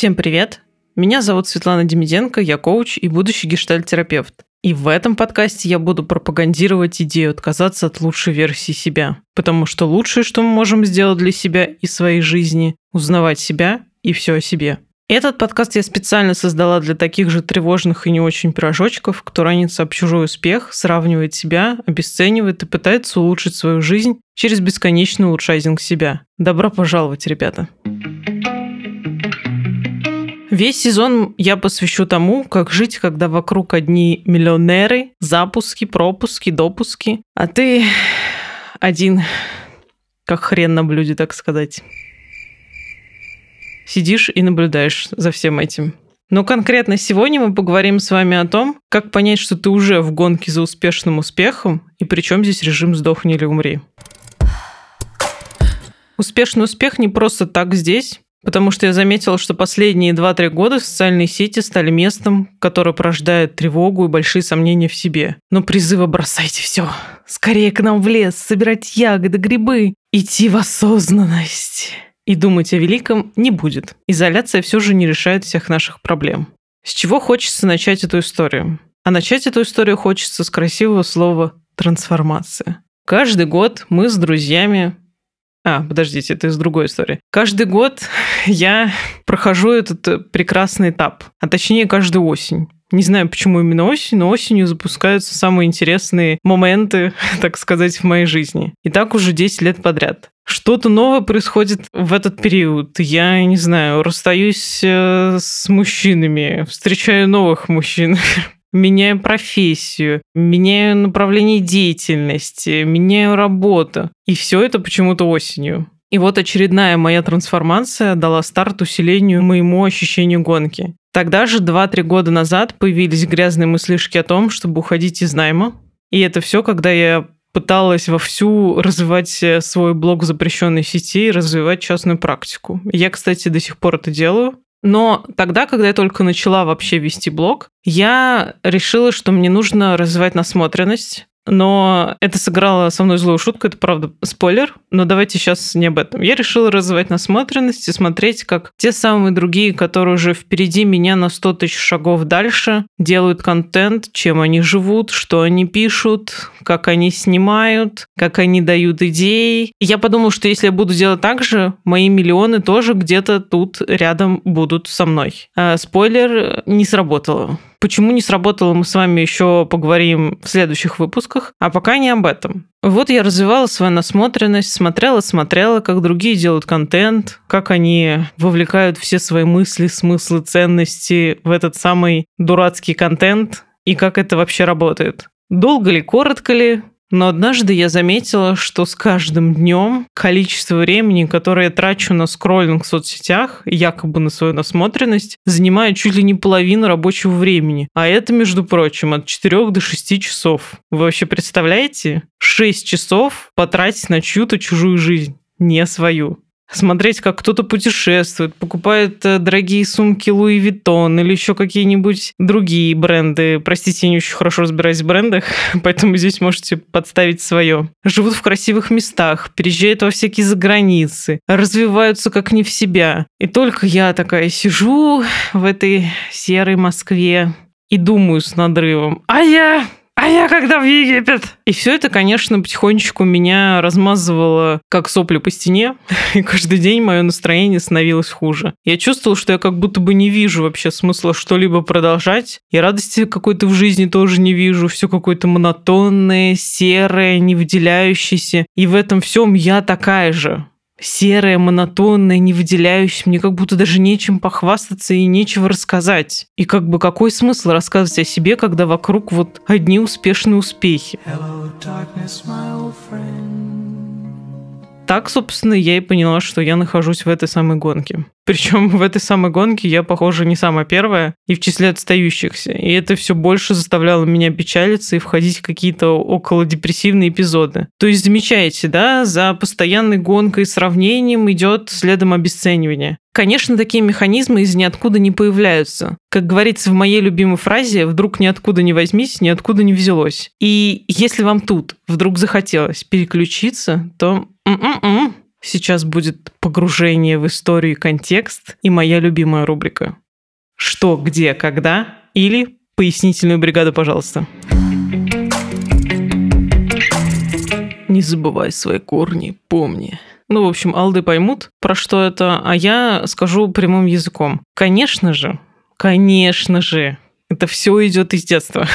Всем привет! Меня зовут Светлана Демиденко, я коуч и будущий гештальт-терапевт. И в этом подкасте я буду пропагандировать идею отказаться от лучшей версии себя. Потому что лучшее, что мы можем сделать для себя и своей жизни, узнавать себя и все о себе. Этот подкаст я специально создала для таких же тревожных и не очень пирожочков, кто ранится об чужой успех, сравнивает себя, обесценивает и пытается улучшить свою жизнь через бесконечный улучшайзинг себя. Добро пожаловать, ребята! Весь сезон я посвящу тому, как жить, когда вокруг одни миллионеры, запуски, пропуски, допуски, а ты один, как хрен на блюде, так сказать сидишь и наблюдаешь за всем этим. Но конкретно сегодня мы поговорим с вами о том, как понять, что ты уже в гонке за успешным успехом, и при чем здесь режим «сдохни или умри». Успешный успех не просто так здесь, потому что я заметила, что последние 2-3 года социальные сети стали местом, которое порождает тревогу и большие сомнения в себе. Но призывы бросайте все, скорее к нам в лес, собирать ягоды, грибы, идти в осознанность и думать о великом не будет. Изоляция все же не решает всех наших проблем. С чего хочется начать эту историю? А начать эту историю хочется с красивого слова «трансформация». Каждый год мы с друзьями а, подождите, это из другой истории. Каждый год я прохожу этот прекрасный этап, а точнее каждую осень. Не знаю, почему именно осень, но осенью запускаются самые интересные моменты, так сказать, в моей жизни. И так уже 10 лет подряд. Что-то новое происходит в этот период. Я не знаю, расстаюсь э, с мужчинами, встречаю новых мужчин, меняю профессию, меняю направление деятельности, меняю работу. И все это почему-то осенью. И вот очередная моя трансформация дала старт усилению моему ощущению гонки. Тогда же, 2-3 года назад, появились грязные мыслишки о том, чтобы уходить из найма. И это все, когда я пыталась вовсю развивать э, свой блог в запрещенной сети и развивать частную практику. Я, кстати, до сих пор это делаю. Но тогда, когда я только начала вообще вести блог, я решила, что мне нужно развивать насмотренность, но это сыграло со мной злую шутку, это правда спойлер, но давайте сейчас не об этом. Я решила развивать насмотренность и смотреть, как те самые другие, которые уже впереди меня на 100 тысяч шагов дальше, делают контент, чем они живут, что они пишут, как они снимают, как они дают идеи. Я подумала, что если я буду делать так же, мои миллионы тоже где-то тут рядом будут со мной. А, спойлер, не сработало. Почему не сработало, мы с вами еще поговорим в следующих выпусках, а пока не об этом. Вот я развивала свою насмотренность, смотрела, смотрела, как другие делают контент, как они вовлекают все свои мысли, смыслы, ценности в этот самый дурацкий контент, и как это вообще работает. Долго ли, коротко ли, но однажды я заметила, что с каждым днем количество времени, которое я трачу на скроллинг в соцсетях, якобы на свою насмотренность, занимает чуть ли не половину рабочего времени. А это, между прочим, от 4 до 6 часов. Вы вообще представляете? 6 часов потратить на чью-то чужую жизнь, не свою смотреть, как кто-то путешествует, покупает э, дорогие сумки Луи Виттон или еще какие-нибудь другие бренды. Простите, я не очень хорошо разбираюсь в брендах, поэтому здесь можете подставить свое. Живут в красивых местах, переезжают во всякие заграницы, развиваются как не в себя. И только я такая сижу в этой серой Москве и думаю с надрывом, а я я когда в Египет? И все это, конечно, потихонечку меня размазывало как сопли по стене, и каждый день мое настроение становилось хуже. Я чувствовала, что я как будто бы не вижу вообще смысла что-либо продолжать, и радости какой-то в жизни тоже не вижу, все какое-то монотонное, серое, не выделяющееся, и в этом всем я такая же серая, монотонная, не выделяющая, мне как будто даже нечем похвастаться и нечего рассказать. И как бы какой смысл рассказывать о себе, когда вокруг вот одни успешные успехи? Hello, darkness, так, собственно, я и поняла, что я нахожусь в этой самой гонке. Причем в этой самой гонке я, похоже, не самая первая и в числе отстающихся. И это все больше заставляло меня печалиться и входить в какие-то около депрессивные эпизоды. То есть замечаете, да, за постоянной гонкой и сравнением идет следом обесценивание. Конечно, такие механизмы из ниоткуда не появляются. Как говорится в моей любимой фразе, вдруг ниоткуда не возьмись, ниоткуда не взялось. И если вам тут вдруг захотелось переключиться, то м-м-м, Сейчас будет погружение в историю и контекст и моя любимая рубрика. Что, где, когда или пояснительную бригаду, пожалуйста. Не забывай свои корни, помни. Ну, в общем, алды поймут, про что это, а я скажу прямым языком. Конечно же, конечно же, это все идет из детства.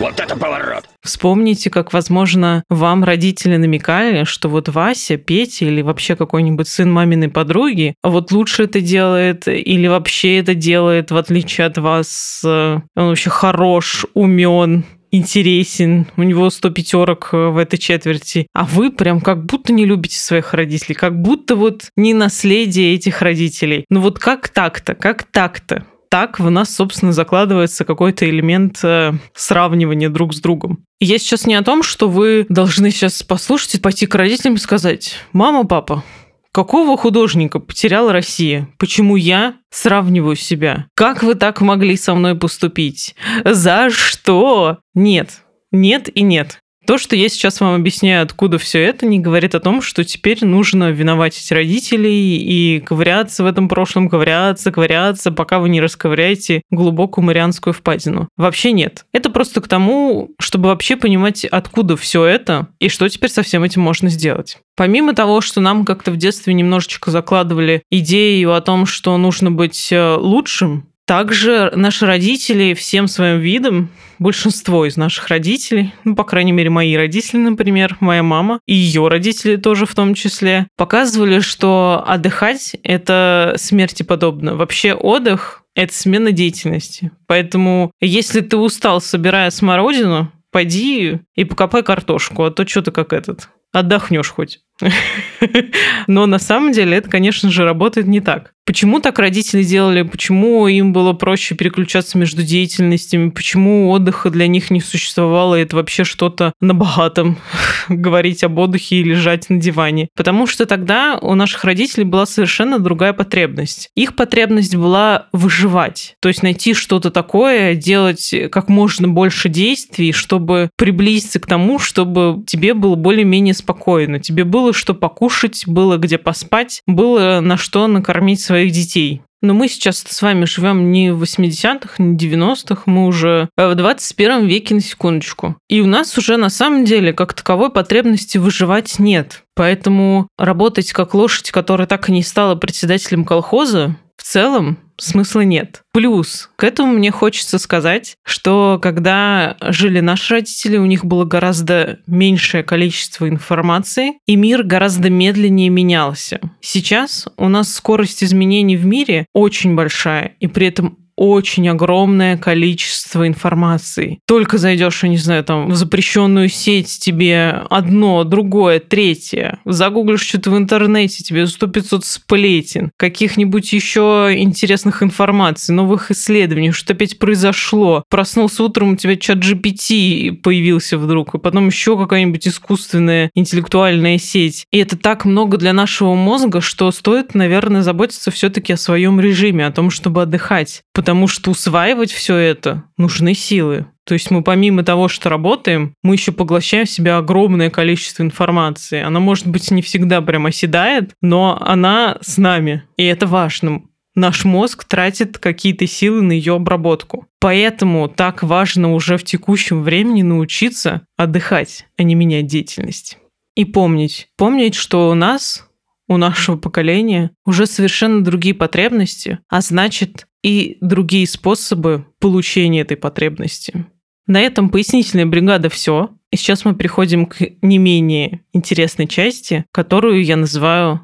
Вот это поворот! Вспомните, как, возможно, вам родители намекали, что вот Вася, Петя или вообще какой-нибудь сын маминой подруги, вот лучше это делает или вообще это делает, в отличие от вас, э, он вообще хорош, умен, интересен, у него 100 пятерок э, в этой четверти, а вы прям как будто не любите своих родителей, как будто вот не наследие этих родителей. Ну вот как так-то, как так-то? Так в нас, собственно, закладывается какой-то элемент э, сравнивания друг с другом. И я сейчас не о том, что вы должны сейчас послушать и пойти к родителям и сказать, мама, папа, Какого художника потеряла Россия? Почему я сравниваю себя? Как вы так могли со мной поступить? За что? Нет. Нет и нет. То, что я сейчас вам объясняю, откуда все это, не говорит о том, что теперь нужно виноватить родителей и ковыряться в этом прошлом, ковыряться, ковыряться, пока вы не расковыряете глубокую Марианскую впадину. Вообще нет. Это просто к тому, чтобы вообще понимать, откуда все это и что теперь со всем этим можно сделать. Помимо того, что нам как-то в детстве немножечко закладывали идею о том, что нужно быть э, лучшим, также наши родители всем своим видом, большинство из наших родителей, ну, по крайней мере, мои родители, например, моя мама, и ее родители тоже в том числе, показывали, что отдыхать – это смерти подобно. Вообще отдых – это смена деятельности. Поэтому если ты устал, собирая смородину, пойди и покопай картошку, а то что ты как этот отдохнешь хоть. Но на самом деле это, конечно же, работает не так. Почему так родители делали? Почему им было проще переключаться между деятельностями? Почему отдыха для них не существовало? Это вообще что-то на богатом говорить об отдыхе и лежать на диване. Потому что тогда у наших родителей была совершенно другая потребность. Их потребность была выживать. То есть найти что-то такое, делать как можно больше действий, чтобы приблизиться к тому, чтобы тебе было более-менее спокойно. Тебе было что покушать, было где поспать, было на что накормить своих своих детей. Но мы сейчас с вами живем не в 80-х, не в 90-х, мы уже в 21 веке на секундочку. И у нас уже на самом деле как таковой потребности выживать нет. Поэтому работать как лошадь, которая так и не стала председателем колхоза, в целом смысла нет. Плюс к этому мне хочется сказать, что когда жили наши родители, у них было гораздо меньшее количество информации, и мир гораздо медленнее менялся. Сейчас у нас скорость изменений в мире очень большая, и при этом очень огромное количество информации. Только зайдешь, я не знаю, там, в запрещенную сеть, тебе одно, другое, третье. Загуглишь что-то в интернете, тебе 100-500 сплетен, каких-нибудь еще интересных информаций, новых исследований, что опять произошло. Проснулся утром, у тебя чат GPT появился вдруг, и потом еще какая-нибудь искусственная интеллектуальная сеть. И это так много для нашего мозга, что стоит, наверное, заботиться все-таки о своем режиме, о том, чтобы отдыхать. Потому потому что усваивать все это нужны силы. То есть мы помимо того, что работаем, мы еще поглощаем в себя огромное количество информации. Она, может быть, не всегда прям оседает, но она с нами. И это важно. Наш мозг тратит какие-то силы на ее обработку. Поэтому так важно уже в текущем времени научиться отдыхать, а не менять деятельность. И помнить, помнить, что у нас, у нашего поколения уже совершенно другие потребности, а значит, и другие способы получения этой потребности. На этом пояснительная бригада все. И сейчас мы переходим к не менее интересной части, которую я называю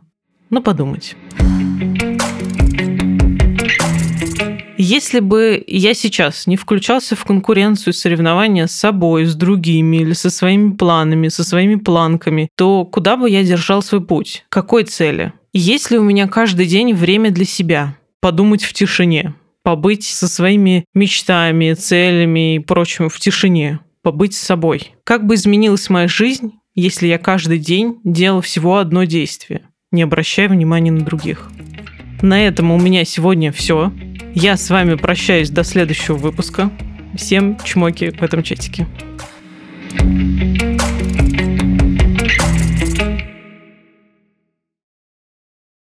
«Ну, подумать». Если бы я сейчас не включался в конкуренцию соревнования с собой, с другими или со своими планами, со своими планками, то куда бы я держал свой путь? Какой цели? Есть ли у меня каждый день время для себя? Подумать в тишине, побыть со своими мечтами, целями и прочим в тишине, побыть с собой. Как бы изменилась моя жизнь, если я каждый день делал всего одно действие, не обращая внимания на других. На этом у меня сегодня все. Я с вами прощаюсь до следующего выпуска. Всем чмоки в этом чатике. thank you